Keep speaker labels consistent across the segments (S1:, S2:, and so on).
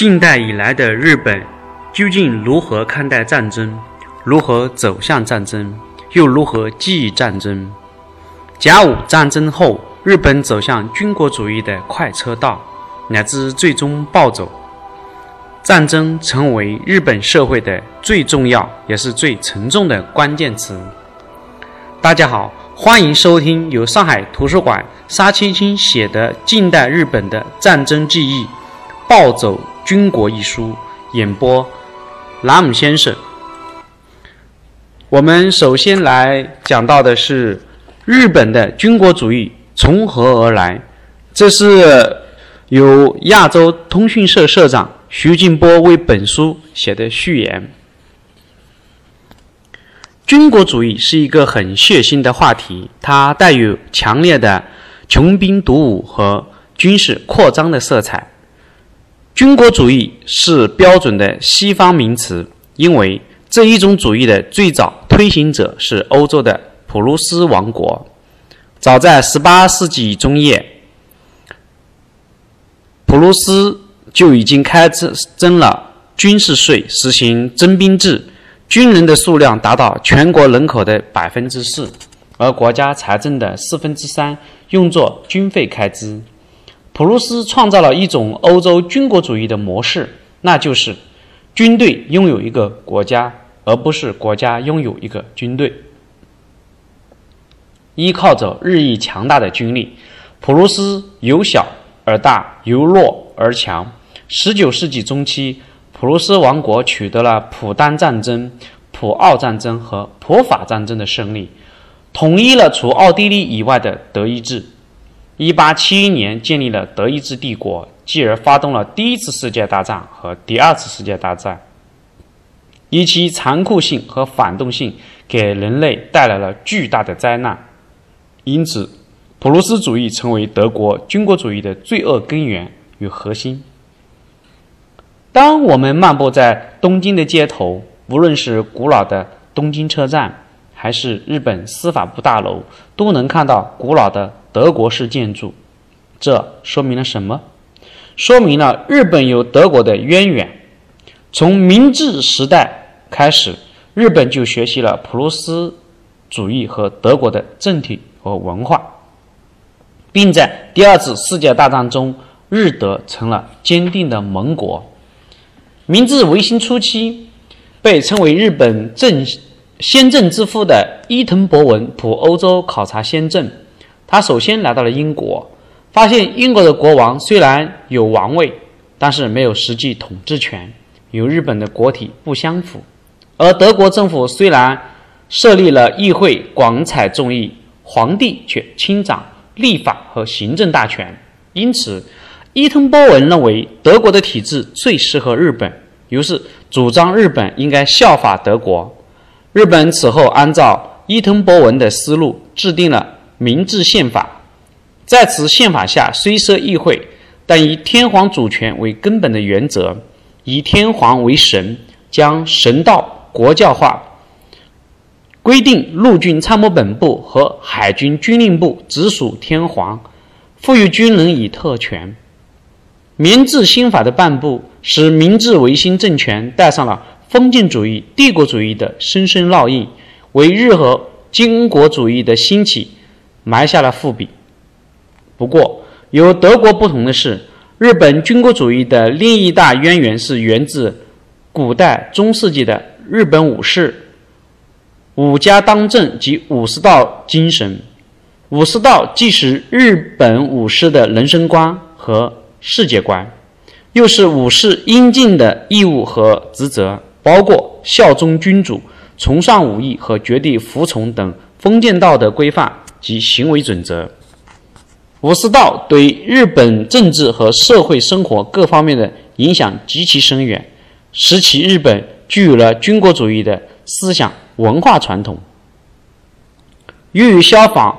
S1: 近代以来的日本究竟如何看待战争？如何走向战争？又如何记忆战争？甲午战争后，日本走向军国主义的快车道，乃至最终暴走。战争成为日本社会的最重要也是最沉重的关键词。大家好，欢迎收听由上海图书馆沙青青写的《近代日本的战争记忆：暴走军国》一书，演播拉姆先生。我们首先来讲到的是日本的军国主义从何而来，这是由亚洲通讯社社长。徐静波为本书写的序言：军国主义是一个很血腥的话题，它带有强烈的穷兵黩武和军事扩张的色彩。军国主义是标准的西方名词，因为这一种主义的最早推行者是欧洲的普鲁斯王国。早在18世纪中叶，普鲁斯。就已经开征了军事税，实行征兵制，军人的数量达到全国人口的百分之四，而国家财政的四分之三用作军费开支。普鲁斯创造了一种欧洲军国主义的模式，那就是军队拥有一个国家，而不是国家拥有一个军队。依靠着日益强大的军力，普鲁斯由小而大，由弱而强。十九世纪中期，普鲁斯王国取得了普丹战争、普奥战争和普法战争的胜利，统一了除奥地利以外的德意志。一八七一年建立了德意志帝国，继而发动了第一次世界大战和第二次世界大战，以其残酷性和反动性，给人类带来了巨大的灾难。因此，普鲁士主义成为德国军国主义的罪恶根源与核心。当我们漫步在东京的街头，无论是古老的东京车站，还是日本司法部大楼，都能看到古老的德国式建筑。这说明了什么？说明了日本有德国的渊源。从明治时代开始，日本就学习了普鲁斯主义和德国的政体和文化，并在第二次世界大战中，日德成了坚定的盟国。明治维新初期，被称为日本政先政之父的伊藤博文赴欧洲考察先政。他首先来到了英国，发现英国的国王虽然有王位，但是没有实际统治权，与日本的国体不相符。而德国政府虽然设立了议会，广采众议，皇帝却亲掌立法和行政大权。因此，伊藤博文认为德国的体制最适合日本。于是主张日本应该效法德国。日本此后按照伊藤博文的思路制定了明治宪法。在此宪法下，虽设议会，但以天皇主权为根本的原则，以天皇为神，将神道国教化，规定陆军参谋本部和海军军令部直属天皇，赋予军人以特权。明治新法的颁布。使明治维新政权带上了封建主义、帝国主义的深深烙印，为日和军国主义的兴起埋下了伏笔。不过，与德国不同的是，日本军国主义的另一大渊源是源自古代中世纪的日本武士“武家当政”及武士道精神。武士道既是日本武士的人生观和世界观。又是武士应尽的义务和职责，包括效忠君主、崇尚武艺和绝对服从等封建道德规范及行为准则。武士道对日本政治和社会生活各方面的影响极其深远，使其日本具有了军国主义的思想文化传统。由于效仿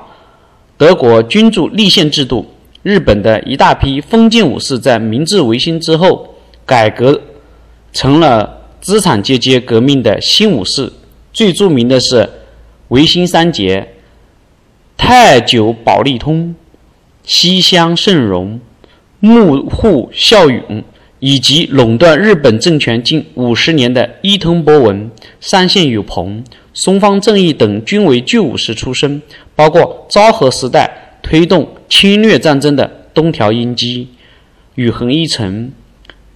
S1: 德国君主立宪制度。日本的一大批封建武士在明治维新之后改革成了资产阶级革命的新武士。最著名的是维新三杰：太久保利通、西乡盛荣、幕户孝允、以及垄断日本政权近五十年的伊藤博文、山县有朋、松方正义等均为旧武士出身，包括昭和时代推动侵略战争的东条英机、宇恒一成、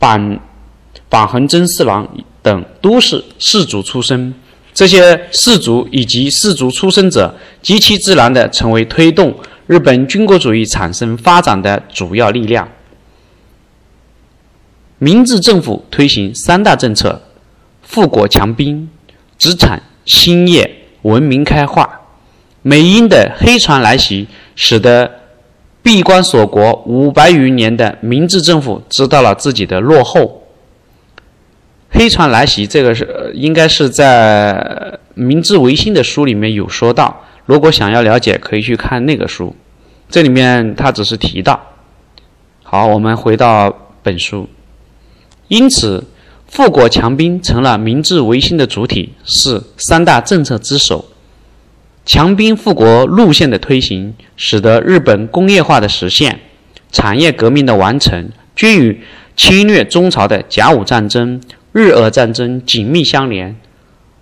S1: 板板横真四郎等，都是士族出身。这些士族以及士族出身者，极其自然地成为推动日本军国主义产生发展的主要力量。明治政府推行三大政策：富国强兵、殖产兴业、文明开化。美英的黑船来袭，使得闭关锁国五百余年的明治政府知道了自己的落后。黑船来袭，这个是应该是在明治维新的书里面有说到。如果想要了解，可以去看那个书，这里面他只是提到。好，我们回到本书。因此，富国强兵成了明治维新的主体，是三大政策之首。强兵富国路线的推行，使得日本工业化的实现、产业革命的完成，均与侵略中朝的甲午战争、日俄战争紧密相连。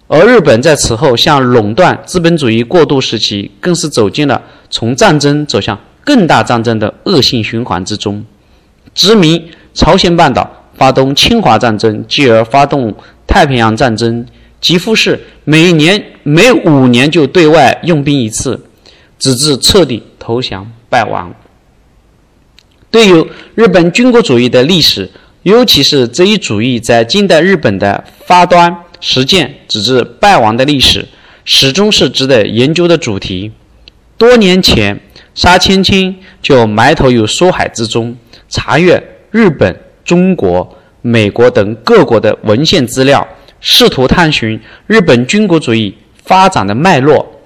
S1: 而日本在此后向垄断资本主义过渡时期，更是走进了从战争走向更大战争的恶性循环之中，殖民朝鲜半岛。发动侵华战争，继而发动太平洋战争，几乎是每年每五年就对外用兵一次，直至彻底投降败亡。对于日本军国主义的历史，尤其是这一主义在近代日本的发端、实践，直至败亡的历史，始终是值得研究的主题。多年前，沙青青就埋头于书海之中，查阅日本。中国、美国等各国的文献资料，试图探寻日本军国主义发展的脉络。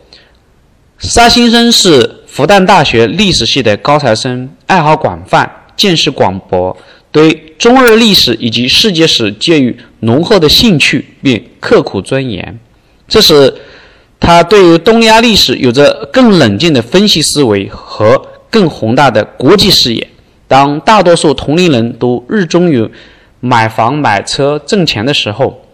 S1: 沙先生是复旦大学历史系的高材生，爱好广泛，见识广博，对中日历史以及世界史皆有浓厚的兴趣，并刻苦钻研。这使他对于东亚历史有着更冷静的分析思维和更宏大的国际视野。当大多数同龄人都热衷于买房买车挣钱的时候，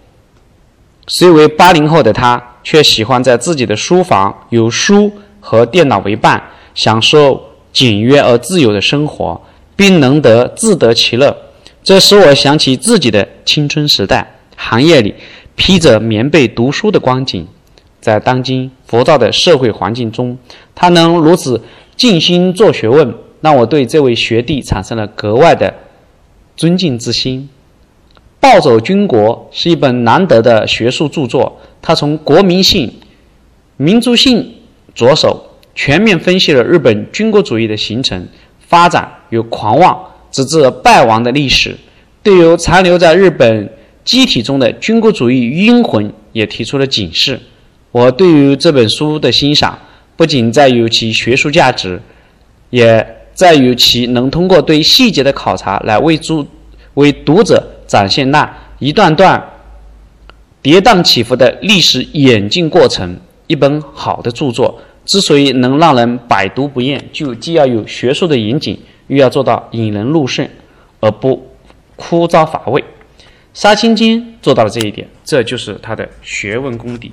S1: 虽为八零后的他，却喜欢在自己的书房有书和电脑为伴，享受简约而自由的生活，并能得自得其乐。这使我想起自己的青春时代，寒夜里披着棉被读书的光景。在当今浮躁的社会环境中，他能如此静心做学问。让我对这位学弟产生了格外的尊敬之心。《暴走军国》是一本难得的学术著作，它从国民性、民族性着手，全面分析了日本军国主义的形成、发展与狂妄直至败亡的历史，对于残留在日本机体中的军国主义阴魂也提出了警示。我对于这本书的欣赏，不仅在于其学术价值，也。在于其能通过对细节的考察来为读为读者展现那一段段跌宕起伏的历史演进过程。一本好的著作之所以能让人百读不厌，就既要有学术的严谨，又要做到引人入胜而不枯燥乏味。沙青金做到了这一点，这就是他的学问功底。